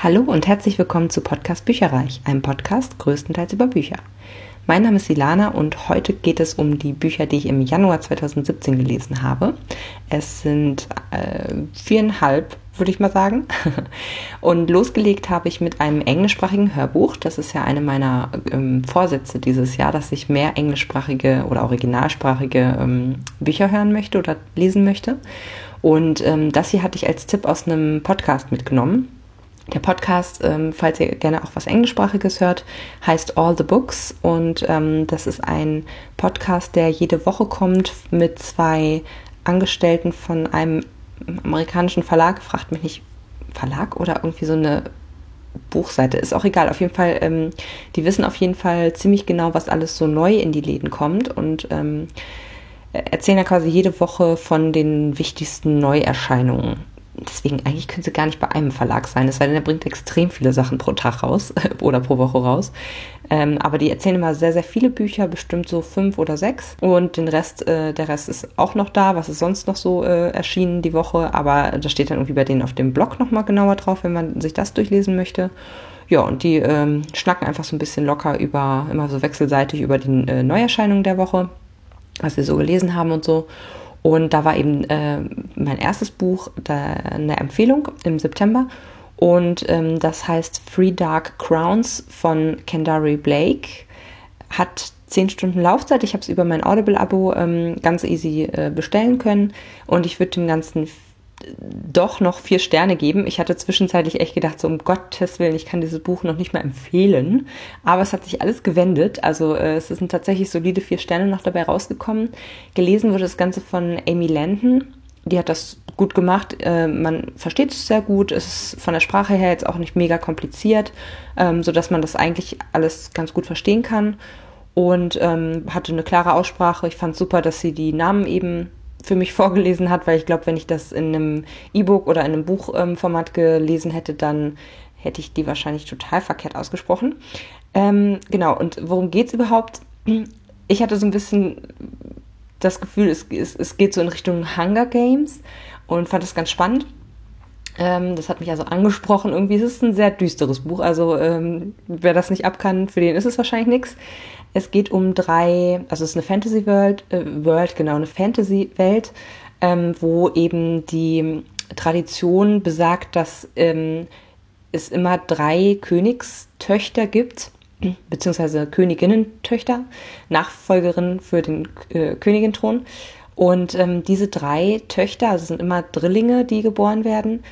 Hallo und herzlich willkommen zu Podcast Bücherreich, einem Podcast größtenteils über Bücher. Mein Name ist Silana und heute geht es um die Bücher, die ich im Januar 2017 gelesen habe. Es sind äh, viereinhalb, würde ich mal sagen. Und losgelegt habe ich mit einem englischsprachigen Hörbuch. Das ist ja eine meiner ähm, Vorsätze dieses Jahr, dass ich mehr englischsprachige oder originalsprachige ähm, Bücher hören möchte oder lesen möchte. Und ähm, das hier hatte ich als Tipp aus einem Podcast mitgenommen. Der Podcast, ähm, falls ihr gerne auch was Englischsprachiges hört, heißt All the Books und ähm, das ist ein Podcast, der jede Woche kommt mit zwei Angestellten von einem amerikanischen Verlag. Fragt mich nicht, Verlag oder irgendwie so eine Buchseite, ist auch egal. Auf jeden Fall, ähm, die wissen auf jeden Fall ziemlich genau, was alles so neu in die Läden kommt und ähm, erzählen ja quasi jede Woche von den wichtigsten Neuerscheinungen deswegen eigentlich können sie gar nicht bei einem Verlag sein, es sei denn, er bringt extrem viele Sachen pro Tag raus oder pro Woche raus. Ähm, aber die erzählen immer sehr, sehr viele Bücher, bestimmt so fünf oder sechs. Und den Rest, äh, der Rest ist auch noch da, was ist sonst noch so äh, erschienen die Woche. Aber da steht dann irgendwie bei denen auf dem Blog nochmal genauer drauf, wenn man sich das durchlesen möchte. Ja, und die ähm, schnacken einfach so ein bisschen locker über, immer so wechselseitig über die äh, Neuerscheinungen der Woche, was sie so gelesen haben und so. Und da war eben äh, mein erstes Buch da, eine Empfehlung im September. Und ähm, das heißt Three Dark Crowns von Kendari Blake. Hat zehn Stunden Laufzeit. Ich habe es über mein Audible-Abo ähm, ganz easy äh, bestellen können. Und ich würde dem Ganzen doch noch vier Sterne geben. Ich hatte zwischenzeitlich echt gedacht, so um Gottes Willen, ich kann dieses Buch noch nicht mal empfehlen. Aber es hat sich alles gewendet. Also äh, es sind tatsächlich solide vier Sterne noch dabei rausgekommen. Gelesen wurde das Ganze von Amy Landon. Die hat das gut gemacht. Äh, man versteht es sehr gut. Es ist von der Sprache her jetzt auch nicht mega kompliziert, ähm, sodass man das eigentlich alles ganz gut verstehen kann. Und ähm, hatte eine klare Aussprache. Ich fand super, dass sie die Namen eben für mich vorgelesen hat, weil ich glaube, wenn ich das in einem E-Book oder in einem Buchformat ähm, gelesen hätte, dann hätte ich die wahrscheinlich total verkehrt ausgesprochen. Ähm, genau, und worum geht es überhaupt? Ich hatte so ein bisschen das Gefühl, es, es, es geht so in Richtung Hunger Games und fand das ganz spannend. Ähm, das hat mich also angesprochen. Irgendwie ist es ein sehr düsteres Buch. Also ähm, wer das nicht abkann, für den ist es wahrscheinlich nichts. Es geht um drei, also es ist eine Fantasy World, äh, World genau, eine Fantasy Welt, ähm, wo eben die Tradition besagt, dass ähm, es immer drei Königstöchter gibt, beziehungsweise Königinnentöchter, Nachfolgerinnen für den äh, Königinthron. Und ähm, diese drei Töchter, also sind immer Drillinge, die geboren werden,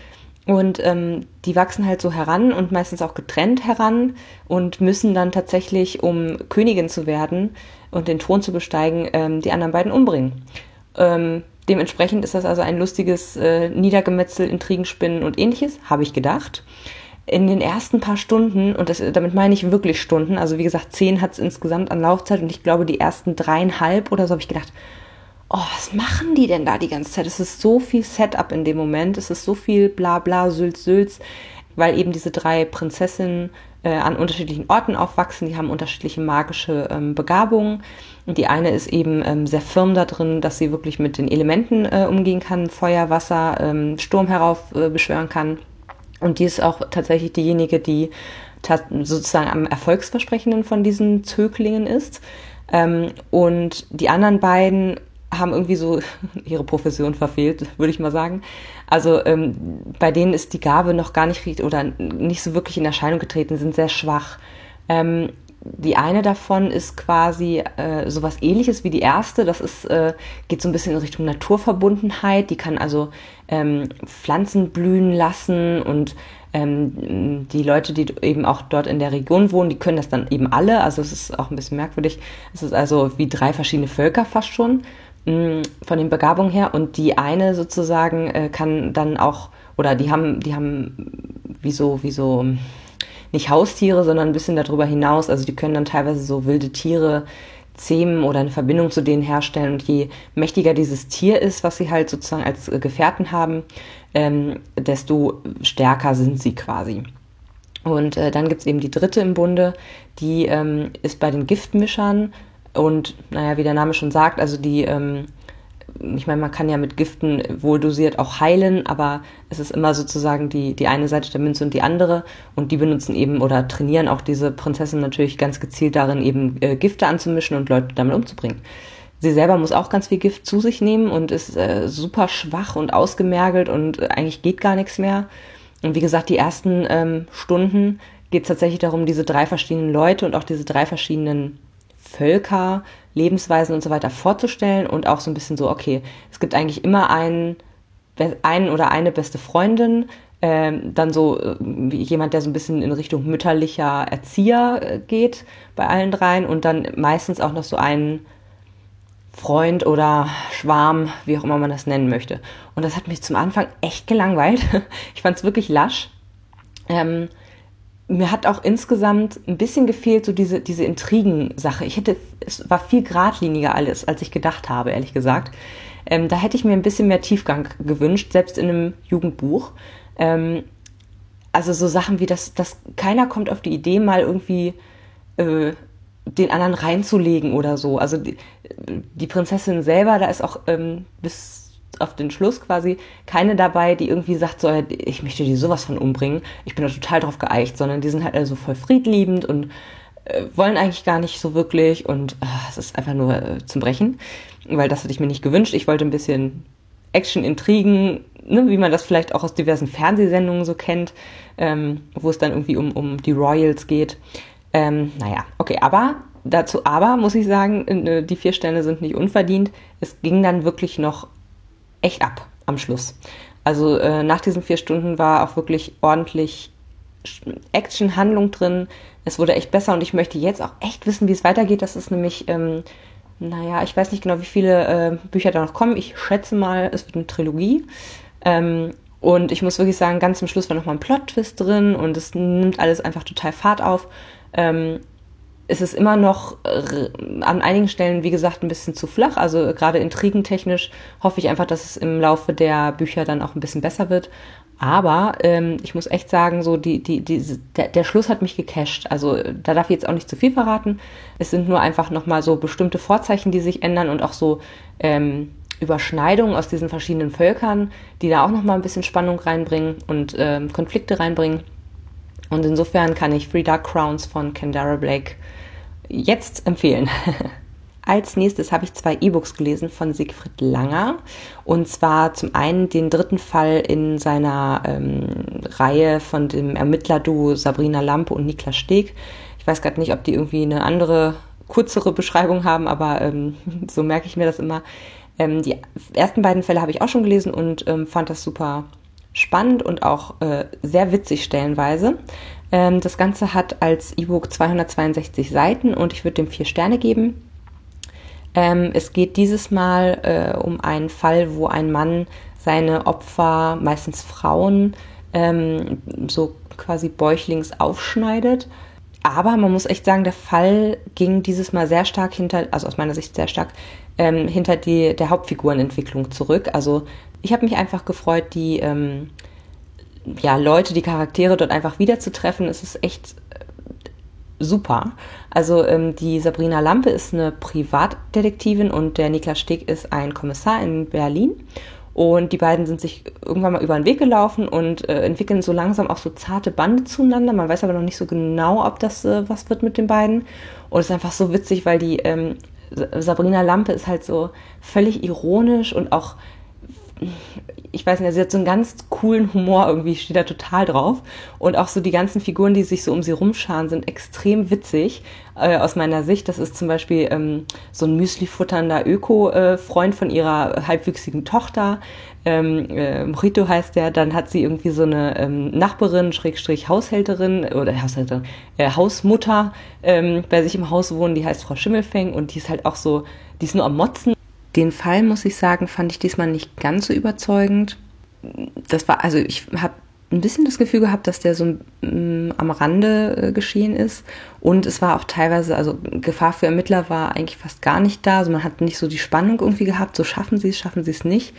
und ähm, die wachsen halt so heran und meistens auch getrennt heran und müssen dann tatsächlich, um Königin zu werden und den Thron zu besteigen, ähm, die anderen beiden umbringen. Ähm, dementsprechend ist das also ein lustiges äh, Niedergemetzel, Intrigenspinnen und ähnliches, habe ich gedacht. In den ersten paar Stunden, und das, damit meine ich wirklich Stunden, also wie gesagt, zehn hat es insgesamt an Laufzeit und ich glaube, die ersten dreieinhalb oder so habe ich gedacht, oh, was machen die denn da die ganze Zeit? Es ist so viel Setup in dem Moment, es ist so viel bla bla, Sülz, Sülz, weil eben diese drei Prinzessinnen äh, an unterschiedlichen Orten aufwachsen, die haben unterschiedliche magische ähm, Begabungen. Die eine ist eben ähm, sehr firm da drin, dass sie wirklich mit den Elementen äh, umgehen kann, Feuer, Wasser, ähm, Sturm herauf äh, kann. Und die ist auch tatsächlich diejenige, die sozusagen am erfolgsversprechenden von diesen Zöglingen ist. Ähm, und die anderen beiden haben irgendwie so ihre Profession verfehlt, würde ich mal sagen. Also ähm, bei denen ist die Gabe noch gar nicht oder nicht so wirklich in Erscheinung getreten, sind sehr schwach. Ähm, die eine davon ist quasi äh, sowas ähnliches wie die erste. Das ist, äh, geht so ein bisschen in Richtung Naturverbundenheit. Die kann also ähm, Pflanzen blühen lassen und ähm, die Leute, die eben auch dort in der Region wohnen, die können das dann eben alle. Also es ist auch ein bisschen merkwürdig. Es ist also wie drei verschiedene Völker fast schon von den Begabungen her. Und die eine sozusagen äh, kann dann auch oder die haben die haben wie so wie so nicht Haustiere, sondern ein bisschen darüber hinaus, also die können dann teilweise so wilde Tiere zähmen oder eine Verbindung zu denen herstellen. Und je mächtiger dieses Tier ist, was sie halt sozusagen als äh, Gefährten haben, ähm, desto stärker sind sie quasi. Und äh, dann gibt's eben die dritte im Bunde, die ähm, ist bei den Giftmischern und naja, wie der Name schon sagt, also die ähm, ich meine, man kann ja mit Giften wohl dosiert auch heilen, aber es ist immer sozusagen die, die eine Seite der Münze und die andere. Und die benutzen eben oder trainieren auch diese Prinzessin natürlich ganz gezielt darin, eben äh, Gifte anzumischen und Leute damit umzubringen. Sie selber muss auch ganz viel Gift zu sich nehmen und ist äh, super schwach und ausgemergelt und eigentlich geht gar nichts mehr. Und wie gesagt, die ersten ähm, Stunden geht es tatsächlich darum, diese drei verschiedenen Leute und auch diese drei verschiedenen Völker, Lebensweisen und so weiter vorzustellen und auch so ein bisschen so, okay, es gibt eigentlich immer einen, einen oder eine beste Freundin, ähm, dann so äh, jemand, der so ein bisschen in Richtung mütterlicher Erzieher äh, geht bei allen dreien und dann meistens auch noch so einen Freund oder Schwarm, wie auch immer man das nennen möchte. Und das hat mich zum Anfang echt gelangweilt. Ich fand es wirklich lasch. Ähm, mir hat auch insgesamt ein bisschen gefehlt, so diese, diese Intrigen-Sache. Ich hätte, es war viel geradliniger alles, als ich gedacht habe, ehrlich gesagt. Ähm, da hätte ich mir ein bisschen mehr Tiefgang gewünscht, selbst in einem Jugendbuch. Ähm, also so Sachen wie, dass, dass keiner kommt auf die Idee, mal irgendwie äh, den anderen reinzulegen oder so. Also die, die Prinzessin selber, da ist auch ähm, bis auf den Schluss quasi keine dabei, die irgendwie sagt, so, ich möchte die sowas von umbringen. Ich bin da total drauf geeicht, sondern die sind halt alle so voll friedliebend und äh, wollen eigentlich gar nicht so wirklich und äh, es ist einfach nur äh, zum Brechen, weil das hatte ich mir nicht gewünscht. Ich wollte ein bisschen Action, Intrigen, ne, wie man das vielleicht auch aus diversen Fernsehsendungen so kennt, ähm, wo es dann irgendwie um, um die Royals geht. Ähm, naja, okay, aber dazu aber muss ich sagen, äh, die vier Sterne sind nicht unverdient. Es ging dann wirklich noch echt ab am Schluss. Also äh, nach diesen vier Stunden war auch wirklich ordentlich Action, Handlung drin. Es wurde echt besser und ich möchte jetzt auch echt wissen, wie es weitergeht. Das ist nämlich, ähm, naja, ich weiß nicht genau, wie viele äh, Bücher da noch kommen. Ich schätze mal, es wird eine Trilogie. Ähm, und ich muss wirklich sagen, ganz zum Schluss war nochmal ein Plot-Twist drin und es nimmt alles einfach total Fahrt auf. Ähm, ist es immer noch äh, an einigen Stellen, wie gesagt, ein bisschen zu flach. Also gerade intrigentechnisch hoffe ich einfach, dass es im Laufe der Bücher dann auch ein bisschen besser wird. Aber ähm, ich muss echt sagen, so die, die, die, der, der Schluss hat mich gecasht. Also da darf ich jetzt auch nicht zu viel verraten. Es sind nur einfach nochmal so bestimmte Vorzeichen, die sich ändern und auch so ähm, Überschneidungen aus diesen verschiedenen Völkern, die da auch nochmal ein bisschen Spannung reinbringen und ähm, Konflikte reinbringen. Und insofern kann ich Free Dark Crowns von Kendara Blake jetzt empfehlen. Als nächstes habe ich zwei E-Books gelesen von Siegfried Langer. Und zwar zum einen den dritten Fall in seiner ähm, Reihe von dem Ermittlerduo Sabrina Lampe und Niklas Steg. Ich weiß gerade nicht, ob die irgendwie eine andere, kürzere Beschreibung haben, aber ähm, so merke ich mir das immer. Ähm, die ersten beiden Fälle habe ich auch schon gelesen und ähm, fand das super spannend und auch äh, sehr witzig stellenweise. Ähm, das Ganze hat als E-Book 262 Seiten und ich würde dem vier Sterne geben. Ähm, es geht dieses Mal äh, um einen Fall, wo ein Mann seine Opfer, meistens Frauen, ähm, so quasi bäuchlings aufschneidet. Aber man muss echt sagen, der Fall ging dieses Mal sehr stark hinter, also aus meiner Sicht sehr stark, ähm, hinter die, der Hauptfigurenentwicklung zurück. Also ich habe mich einfach gefreut, die ähm, ja, Leute, die Charaktere dort einfach wiederzutreffen. Es ist echt äh, super. Also ähm, die Sabrina Lampe ist eine Privatdetektivin und der Niklas Steg ist ein Kommissar in Berlin. Und die beiden sind sich irgendwann mal über den Weg gelaufen und äh, entwickeln so langsam auch so zarte Bande zueinander. Man weiß aber noch nicht so genau, ob das äh, was wird mit den beiden. Und es ist einfach so witzig, weil die ähm, Sabrina Lampe ist halt so völlig ironisch und auch ich weiß nicht, sie hat so einen ganz coolen Humor irgendwie, steht da total drauf. Und auch so die ganzen Figuren, die sich so um sie rumscharen, sind extrem witzig äh, aus meiner Sicht. Das ist zum Beispiel ähm, so ein Müsli-futternder Öko-Freund von ihrer halbwüchsigen Tochter. Ähm, äh, Mojito heißt der, dann hat sie irgendwie so eine ähm, Nachbarin, Schrägstrich Haushälterin oder Haushälterin, äh, Hausmutter ähm, bei sich im Haus wohnen, die heißt Frau Schimmelfeng und die ist halt auch so, die ist nur am Motzen den Fall, muss ich sagen, fand ich diesmal nicht ganz so überzeugend. Das war, also ich habe ein bisschen das Gefühl gehabt, dass der so ähm, am Rande äh, geschehen ist. Und es war auch teilweise, also Gefahr für Ermittler war eigentlich fast gar nicht da. Also man hat nicht so die Spannung irgendwie gehabt, so schaffen sie es, schaffen sie es nicht.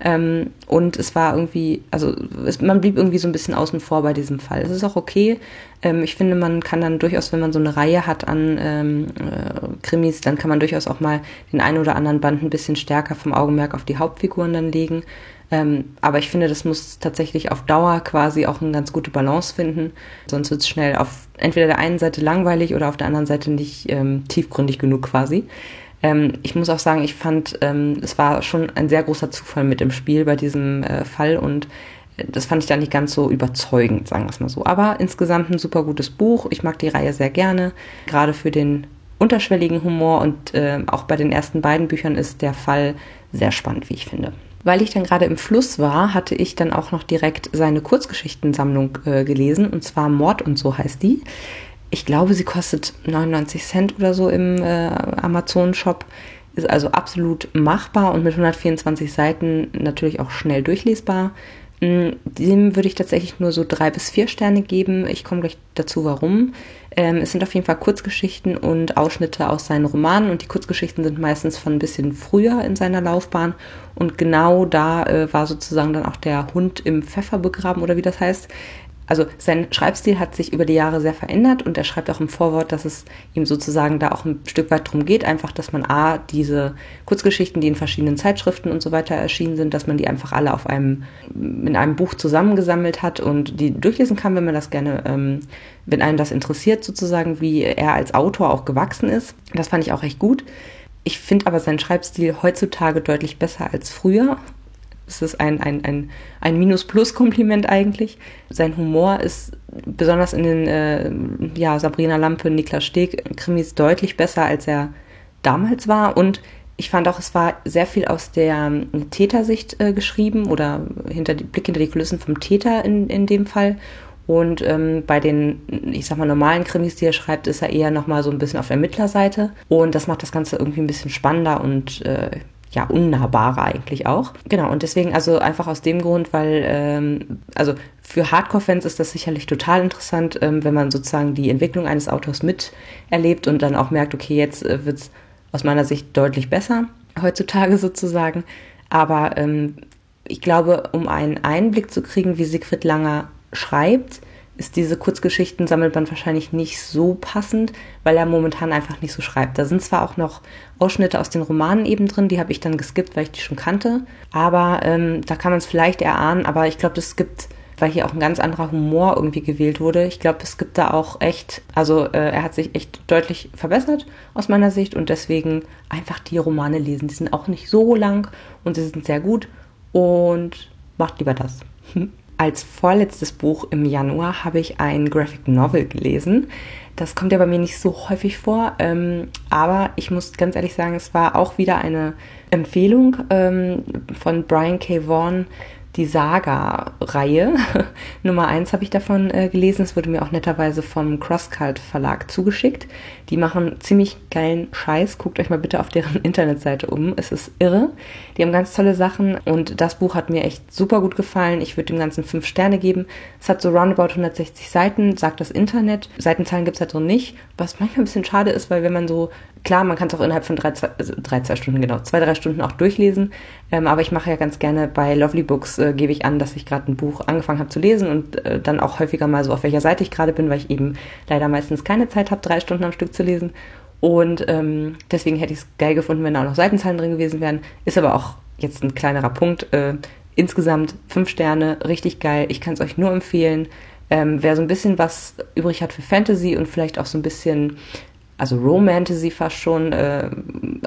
Ähm, und es war irgendwie, also es, man blieb irgendwie so ein bisschen außen vor bei diesem Fall. Es ist auch okay. Ähm, ich finde, man kann dann durchaus, wenn man so eine Reihe hat an ähm, äh, Krimis, dann kann man durchaus auch mal den einen oder anderen Band ein bisschen stärker vom Augenmerk auf die Hauptfiguren dann legen. Ähm, aber ich finde, das muss tatsächlich auf Dauer quasi auch eine ganz gute Balance finden. Sonst wird es schnell auf entweder der einen Seite langweilig oder auf der anderen Seite nicht ähm, tiefgründig genug quasi. Ähm, ich muss auch sagen, ich fand, ähm, es war schon ein sehr großer Zufall mit im Spiel bei diesem äh, Fall und äh, das fand ich dann nicht ganz so überzeugend, sagen wir es mal so. Aber insgesamt ein super gutes Buch. Ich mag die Reihe sehr gerne, gerade für den unterschwelligen Humor und äh, auch bei den ersten beiden Büchern ist der Fall sehr spannend, wie ich finde. Weil ich dann gerade im Fluss war, hatte ich dann auch noch direkt seine Kurzgeschichtensammlung äh, gelesen, und zwar Mord und so heißt die. Ich glaube, sie kostet 99 Cent oder so im äh, Amazon-Shop. Ist also absolut machbar und mit 124 Seiten natürlich auch schnell durchlesbar. Mm, dem würde ich tatsächlich nur so drei bis vier Sterne geben. Ich komme gleich dazu, warum. Ähm, es sind auf jeden Fall Kurzgeschichten und Ausschnitte aus seinen Romanen und die Kurzgeschichten sind meistens von ein bisschen früher in seiner Laufbahn und genau da äh, war sozusagen dann auch der Hund im Pfeffer begraben oder wie das heißt also sein Schreibstil hat sich über die Jahre sehr verändert und er schreibt auch im Vorwort, dass es ihm sozusagen da auch ein Stück weit darum geht, einfach, dass man A, diese Kurzgeschichten, die in verschiedenen Zeitschriften und so weiter erschienen sind, dass man die einfach alle auf einem, in einem Buch zusammengesammelt hat und die durchlesen kann, wenn man das gerne, ähm, wenn einen das interessiert, sozusagen, wie er als Autor auch gewachsen ist. Das fand ich auch recht gut. Ich finde aber seinen Schreibstil heutzutage deutlich besser als früher es ist ein, ein, ein, ein Minus-Plus-Kompliment eigentlich. Sein Humor ist besonders in den äh, ja, Sabrina Lampe, Niklas Steg Krimis deutlich besser, als er damals war. Und ich fand auch, es war sehr viel aus der ähm, Tätersicht äh, geschrieben oder hinter die, Blick hinter die Kulissen vom Täter in, in dem Fall. Und ähm, bei den, ich sag mal, normalen Krimis, die er schreibt, ist er eher nochmal so ein bisschen auf Ermittlerseite. Und das macht das Ganze irgendwie ein bisschen spannender und äh, ja, unnahbarer eigentlich auch. Genau, und deswegen also einfach aus dem Grund, weil, ähm, also für Hardcore-Fans ist das sicherlich total interessant, ähm, wenn man sozusagen die Entwicklung eines Autors miterlebt und dann auch merkt, okay, jetzt äh, wird es aus meiner Sicht deutlich besser, heutzutage sozusagen. Aber ähm, ich glaube, um einen Einblick zu kriegen, wie Siegfried Langer schreibt, ist diese Kurzgeschichten-Sammelband wahrscheinlich nicht so passend, weil er momentan einfach nicht so schreibt. Da sind zwar auch noch Ausschnitte aus den Romanen eben drin, die habe ich dann geskippt, weil ich die schon kannte, aber ähm, da kann man es vielleicht erahnen, aber ich glaube, es gibt, weil hier auch ein ganz anderer Humor irgendwie gewählt wurde, ich glaube, es gibt da auch echt, also äh, er hat sich echt deutlich verbessert aus meiner Sicht und deswegen einfach die Romane lesen. Die sind auch nicht so lang und sie sind sehr gut und macht lieber das. als vorletztes Buch im Januar habe ich ein Graphic Novel gelesen. Das kommt ja bei mir nicht so häufig vor, ähm, aber ich muss ganz ehrlich sagen, es war auch wieder eine Empfehlung ähm, von Brian K. Vaughan, die Saga-Reihe. Nummer eins habe ich davon äh, gelesen. Es wurde mir auch netterweise vom Crosscult Verlag zugeschickt. Die machen ziemlich geilen Scheiß. Guckt euch mal bitte auf deren Internetseite um. Es ist irre. Die haben ganz tolle Sachen und das Buch hat mir echt super gut gefallen. Ich würde dem Ganzen fünf Sterne geben. Es hat so roundabout 160 Seiten, sagt das Internet. Seitenzahlen gibt es da drin nicht, was manchmal ein bisschen schade ist, weil wenn man so, klar, man kann es auch innerhalb von drei zwei, also drei, zwei Stunden, genau, zwei, drei Stunden auch durchlesen. Ähm, aber ich mache ja ganz gerne bei Lovely Books, äh, gebe ich an, dass ich gerade ein Buch angefangen habe zu lesen und äh, dann auch häufiger mal so, auf welcher Seite ich gerade bin, weil ich eben leider meistens keine Zeit habe, drei Stunden am Stück zu lesen. Und ähm, deswegen hätte ich es geil gefunden, wenn da auch noch Seitenzahlen drin gewesen wären. Ist aber auch jetzt ein kleinerer Punkt. Äh, insgesamt fünf Sterne, richtig geil. Ich kann es euch nur empfehlen. Ähm, wer so ein bisschen was übrig hat für Fantasy und vielleicht auch so ein bisschen, also Romantasy fast schon, äh,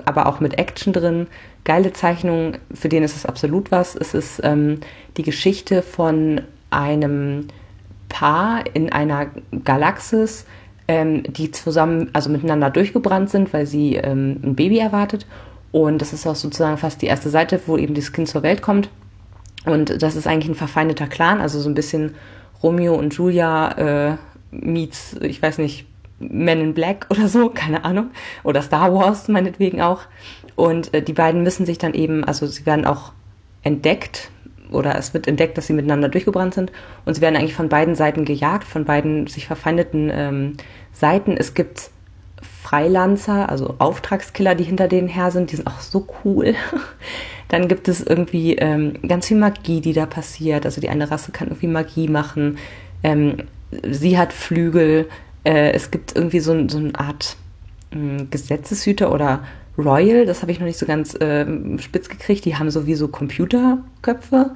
aber auch mit Action drin, geile Zeichnungen, für den ist es absolut was. Es ist ähm, die Geschichte von einem Paar in einer Galaxis, ähm, die zusammen, also miteinander durchgebrannt sind, weil sie ähm, ein Baby erwartet. Und das ist auch sozusagen fast die erste Seite, wo eben dieses Kind zur Welt kommt. Und das ist eigentlich ein verfeindeter Clan, also so ein bisschen Romeo und Julia äh, meets, ich weiß nicht, Men in Black oder so, keine Ahnung. Oder Star Wars meinetwegen auch. Und äh, die beiden müssen sich dann eben, also sie werden auch entdeckt oder es wird entdeckt, dass sie miteinander durchgebrannt sind und sie werden eigentlich von beiden Seiten gejagt, von beiden sich verfeindeten ähm, Seiten. Es gibt Freilancer, also Auftragskiller, die hinter denen her sind, die sind auch so cool. Dann gibt es irgendwie ähm, ganz viel Magie, die da passiert. Also die eine Rasse kann irgendwie Magie machen. Ähm, sie hat Flügel. Äh, es gibt irgendwie so, so eine Art äh, Gesetzeshüter oder Royal, das habe ich noch nicht so ganz äh, spitz gekriegt. Die haben sowieso Computerköpfe.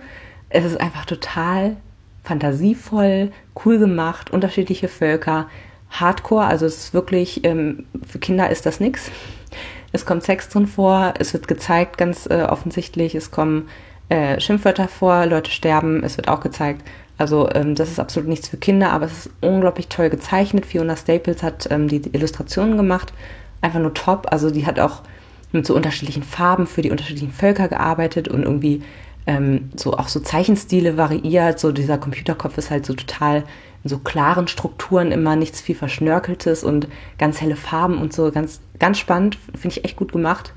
Es ist einfach total fantasievoll, cool gemacht, unterschiedliche Völker, Hardcore, also es ist wirklich, ähm, für Kinder ist das nichts. Es kommt Sex drin vor, es wird gezeigt, ganz äh, offensichtlich, es kommen äh, Schimpfwörter vor, Leute sterben, es wird auch gezeigt. Also ähm, das ist absolut nichts für Kinder, aber es ist unglaublich toll gezeichnet. Fiona Staples hat ähm, die Illustrationen gemacht, einfach nur top. Also die hat auch mit so unterschiedlichen Farben für die unterschiedlichen Völker gearbeitet und irgendwie ähm, so auch so Zeichenstile variiert. So dieser Computerkopf ist halt so total in so klaren Strukturen immer nichts viel Verschnörkeltes und ganz helle Farben und so ganz, ganz spannend. Finde ich echt gut gemacht.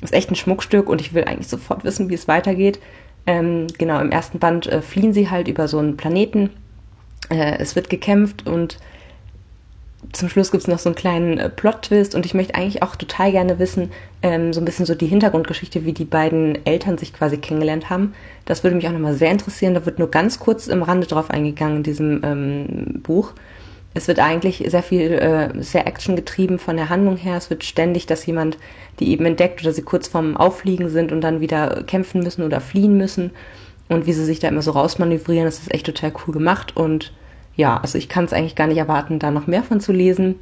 Ist echt ein Schmuckstück und ich will eigentlich sofort wissen, wie es weitergeht. Ähm, genau, im ersten Band äh, fliehen sie halt über so einen Planeten. Äh, es wird gekämpft und zum Schluss gibt es noch so einen kleinen äh, Plot-Twist und ich möchte eigentlich auch total gerne wissen, ähm, so ein bisschen so die Hintergrundgeschichte, wie die beiden Eltern sich quasi kennengelernt haben. Das würde mich auch nochmal sehr interessieren. Da wird nur ganz kurz im Rande drauf eingegangen in diesem ähm, Buch. Es wird eigentlich sehr viel, äh, sehr actiongetrieben von der Handlung her. Es wird ständig, dass jemand die eben entdeckt oder sie kurz vorm Auffliegen sind und dann wieder kämpfen müssen oder fliehen müssen. Und wie sie sich da immer so rausmanövrieren, das ist echt total cool gemacht und ja, also ich kann es eigentlich gar nicht erwarten, da noch mehr von zu lesen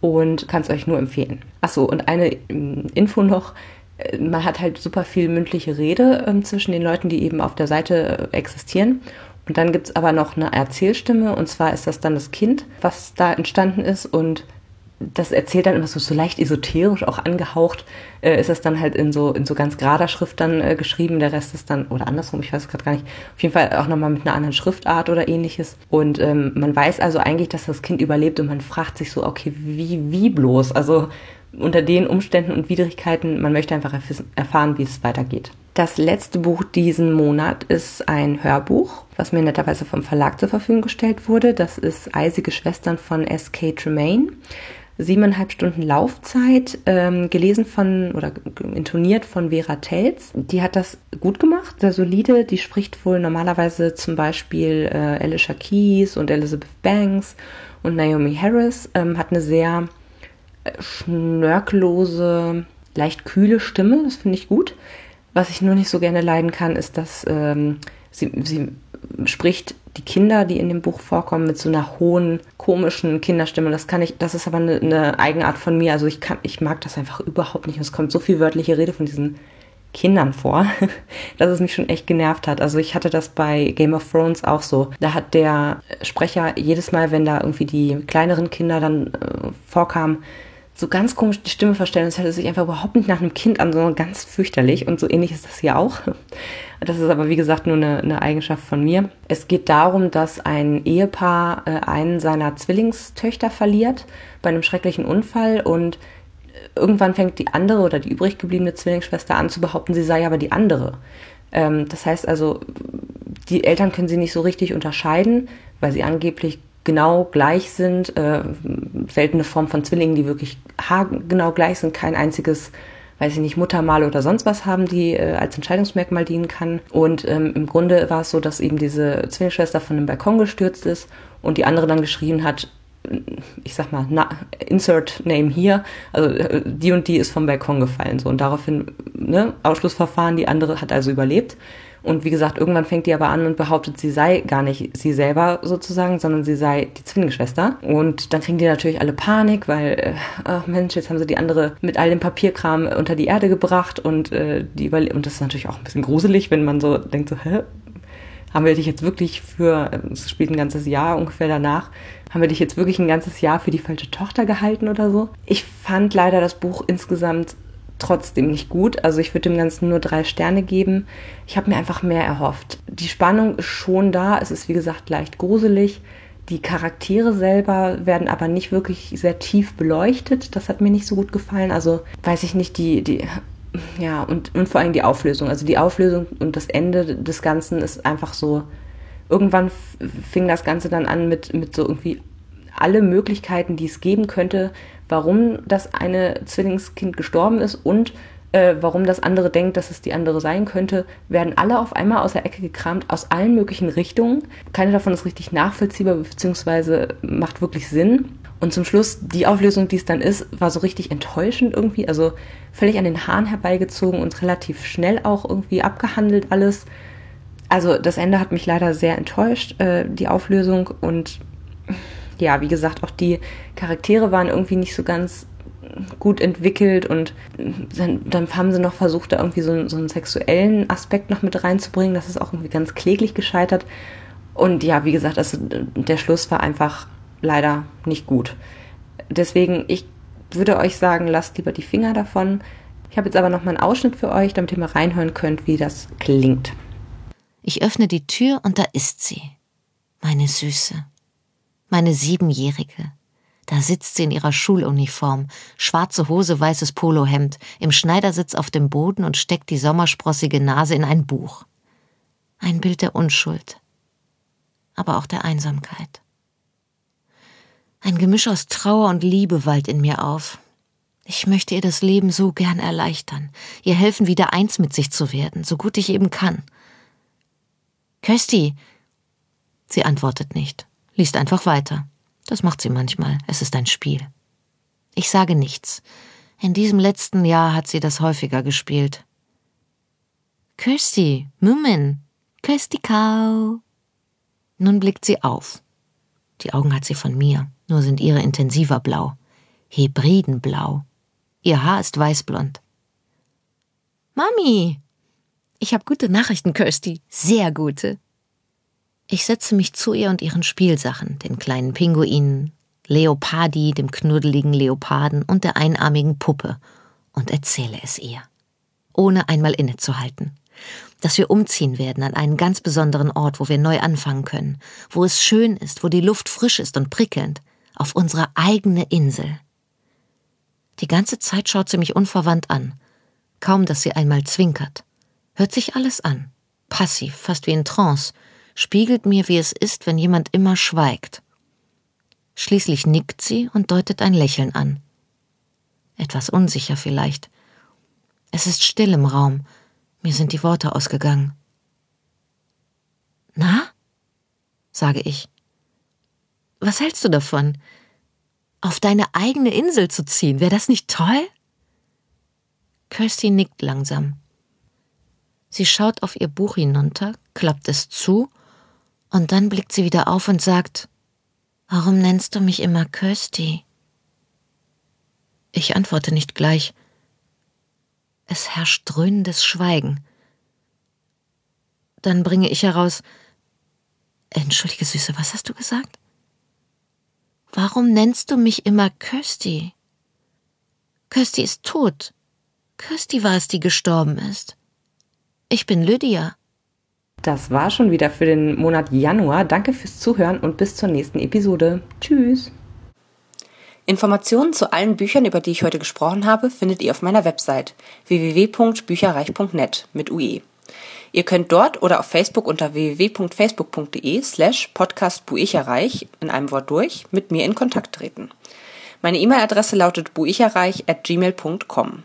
und kann es euch nur empfehlen. Achso, und eine ähm, Info noch. Äh, man hat halt super viel mündliche Rede ähm, zwischen den Leuten, die eben auf der Seite äh, existieren. Und dann gibt es aber noch eine Erzählstimme, und zwar ist das dann das Kind, was da entstanden ist. Und das erzählt dann immer so, so leicht esoterisch, auch angehaucht, äh, ist das dann halt in so, in so ganz gerader Schrift dann äh, geschrieben. Der Rest ist dann, oder andersrum, ich weiß es gerade gar nicht, auf jeden Fall auch nochmal mit einer anderen Schriftart oder ähnliches. Und ähm, man weiß also eigentlich, dass das Kind überlebt und man fragt sich so, okay, wie, wie bloß? Also unter den Umständen und Widrigkeiten, man möchte einfach erfahren, wie es weitergeht. Das letzte Buch diesen Monat ist ein Hörbuch, was mir netterweise vom Verlag zur Verfügung gestellt wurde. Das ist Eisige Schwestern von S.K. Tremaine siebeneinhalb Stunden Laufzeit, ähm, gelesen von oder intoniert von Vera Telz. Die hat das gut gemacht, sehr solide. Die spricht wohl normalerweise zum Beispiel äh, Alicia Keys und Elizabeth Banks und Naomi Harris. Ähm, hat eine sehr schnörkellose, leicht kühle Stimme. Das finde ich gut. Was ich nur nicht so gerne leiden kann, ist, dass ähm, sie, sie spricht die Kinder, die in dem Buch vorkommen, mit so einer hohen, komischen Kinderstimme. Das kann ich, das ist aber eine, eine Eigenart von mir. Also ich kann, ich mag das einfach überhaupt nicht. es kommt so viel wörtliche Rede von diesen Kindern vor, dass es mich schon echt genervt hat. Also ich hatte das bei Game of Thrones auch so. Da hat der Sprecher jedes Mal, wenn da irgendwie die kleineren Kinder dann äh, vorkamen, so ganz komisch die Stimme verstellen. Es hört sich einfach überhaupt nicht nach einem Kind an, sondern ganz fürchterlich. Und so ähnlich ist das hier auch. Das ist aber, wie gesagt, nur eine, eine Eigenschaft von mir. Es geht darum, dass ein Ehepaar äh, einen seiner Zwillingstöchter verliert bei einem schrecklichen Unfall und irgendwann fängt die andere oder die übrig gebliebene Zwillingsschwester an zu behaupten, sie sei aber die andere. Ähm, das heißt also, die Eltern können sie nicht so richtig unterscheiden, weil sie angeblich genau gleich sind. Äh, seltene Form von Zwillingen, die wirklich genau gleich sind, kein einziges weiß ich nicht, Muttermal oder sonst was haben, die äh, als Entscheidungsmerkmal dienen kann. Und ähm, im Grunde war es so, dass eben diese Zwillingsschwester von einem Balkon gestürzt ist und die andere dann geschrien hat, ich sag mal, na, insert name hier, also äh, die und die ist vom Balkon gefallen. So und daraufhin, ne, Ausschlussverfahren, die andere hat also überlebt. Und wie gesagt, irgendwann fängt die aber an und behauptet, sie sei gar nicht sie selber sozusagen, sondern sie sei die Zwillingsschwester. Und dann kriegen die natürlich alle Panik, weil, äh, ach Mensch, jetzt haben sie die andere mit all dem Papierkram unter die Erde gebracht und äh, die überle und das ist natürlich auch ein bisschen gruselig, wenn man so denkt, so, hä? Haben wir dich jetzt wirklich für, es spielt ein ganzes Jahr ungefähr danach, haben wir dich jetzt wirklich ein ganzes Jahr für die falsche Tochter gehalten oder so? Ich fand leider das Buch insgesamt trotzdem nicht gut. Also ich würde dem Ganzen nur drei Sterne geben. Ich habe mir einfach mehr erhofft. Die Spannung ist schon da. Es ist wie gesagt leicht gruselig. Die Charaktere selber werden aber nicht wirklich sehr tief beleuchtet. Das hat mir nicht so gut gefallen. Also weiß ich nicht, die, die, ja, und, und vor allem die Auflösung. Also die Auflösung und das Ende des Ganzen ist einfach so. Irgendwann fing das Ganze dann an mit, mit so irgendwie alle Möglichkeiten, die es geben könnte, warum das eine Zwillingskind gestorben ist und äh, warum das andere denkt, dass es die andere sein könnte, werden alle auf einmal aus der Ecke gekramt, aus allen möglichen Richtungen. Keine davon ist richtig nachvollziehbar, beziehungsweise macht wirklich Sinn. Und zum Schluss, die Auflösung, die es dann ist, war so richtig enttäuschend irgendwie. Also völlig an den Haaren herbeigezogen und relativ schnell auch irgendwie abgehandelt alles. Also das Ende hat mich leider sehr enttäuscht, äh, die Auflösung. Und ja, wie gesagt, auch die Charaktere waren irgendwie nicht so ganz gut entwickelt und dann, haben sie noch versucht, da irgendwie so, so einen sexuellen Aspekt noch mit reinzubringen. Das ist auch irgendwie ganz kläglich gescheitert. Und ja, wie gesagt, also der Schluss war einfach leider nicht gut. Deswegen, ich würde euch sagen, lasst lieber die Finger davon. Ich habe jetzt aber noch mal einen Ausschnitt für euch, damit ihr mal reinhören könnt, wie das klingt. Ich öffne die Tür und da ist sie. Meine Süße. Meine Siebenjährige. Da sitzt sie in ihrer Schuluniform, schwarze Hose, weißes Polohemd, im Schneidersitz auf dem Boden und steckt die sommersprossige Nase in ein Buch. Ein Bild der Unschuld, aber auch der Einsamkeit. Ein Gemisch aus Trauer und Liebe wallt in mir auf. Ich möchte ihr das Leben so gern erleichtern, ihr helfen, wieder eins mit sich zu werden, so gut ich eben kann. Kösti! Sie antwortet nicht, liest einfach weiter. Das macht sie manchmal, es ist ein Spiel. Ich sage nichts. In diesem letzten Jahr hat sie das häufiger gespielt. Kirsty, Mumin, Kirsty Kau. Nun blickt sie auf. Die Augen hat sie von mir, nur sind ihre intensiver blau. Hebridenblau. Ihr Haar ist weißblond. Mami! Ich habe gute Nachrichten, Kirsty. Sehr gute. Ich setze mich zu ihr und ihren Spielsachen, den kleinen Pinguinen, Leopardi, dem knuddeligen Leoparden und der einarmigen Puppe, und erzähle es ihr. Ohne einmal innezuhalten. Dass wir umziehen werden an einen ganz besonderen Ort, wo wir neu anfangen können, wo es schön ist, wo die Luft frisch ist und prickelnd, auf unsere eigene Insel. Die ganze Zeit schaut sie mich unverwandt an, kaum dass sie einmal zwinkert. Hört sich alles an, passiv, fast wie in Trance, spiegelt mir, wie es ist, wenn jemand immer schweigt. Schließlich nickt sie und deutet ein Lächeln an. Etwas unsicher vielleicht. Es ist still im Raum, mir sind die Worte ausgegangen. Na? sage ich. Was hältst du davon? Auf deine eigene Insel zu ziehen, wäre das nicht toll? Kirsty nickt langsam. Sie schaut auf ihr Buch hinunter, klappt es zu und dann blickt sie wieder auf und sagt, Warum nennst du mich immer Kirsty? Ich antworte nicht gleich. Es herrscht dröhnendes Schweigen. Dann bringe ich heraus, Entschuldige, Süße, was hast du gesagt? Warum nennst du mich immer Kirsty? Kirsty ist tot. Kirsty war es, die gestorben ist. Ich bin Lydia. Das war schon wieder für den Monat Januar. Danke fürs Zuhören und bis zur nächsten Episode. Tschüss. Informationen zu allen Büchern, über die ich heute gesprochen habe, findet ihr auf meiner Website www.bücherreich.net mit UE. Ihr könnt dort oder auf Facebook unter www.facebook.de slash podcastbuicherreich in einem Wort durch mit mir in Kontakt treten. Meine E-Mail-Adresse lautet buicherreich at gmail.com.